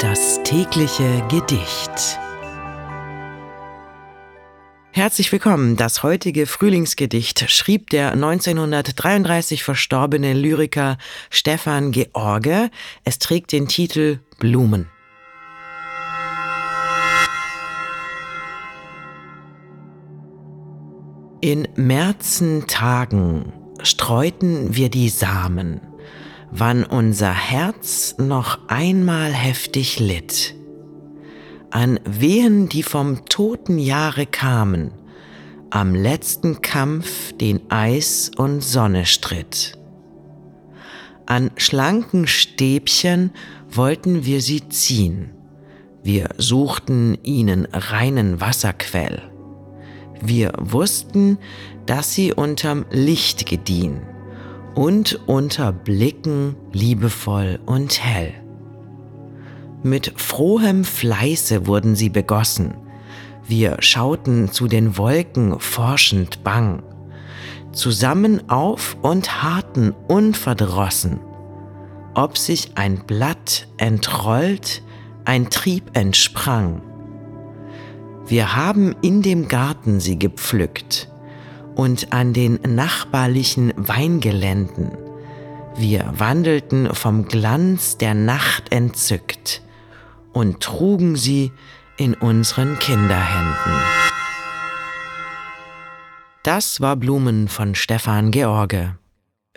Das tägliche Gedicht. Herzlich willkommen. Das heutige Frühlingsgedicht schrieb der 1933 verstorbene Lyriker Stefan George. Es trägt den Titel Blumen. In Märzentagen streuten wir die Samen, wann unser Herz noch einmal heftig litt. An Wehen, die vom toten Jahre kamen, am letzten Kampf, den Eis und Sonne stritt. An schlanken Stäbchen wollten wir sie ziehen, wir suchten ihnen reinen Wasserquell wir wussten, dass sie unterm Licht gediehen und unter Blicken liebevoll und hell. Mit frohem Fleiße wurden sie begossen. Wir schauten zu den Wolken forschend bang, zusammen auf und harrten unverdrossen, ob sich ein Blatt entrollt, ein Trieb entsprang wir haben in dem Garten sie gepflückt und an den nachbarlichen Weingeländen. Wir wandelten vom Glanz der Nacht entzückt und trugen sie in unseren Kinderhänden. Das war Blumen von Stefan George.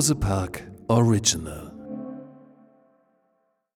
Bose Park Original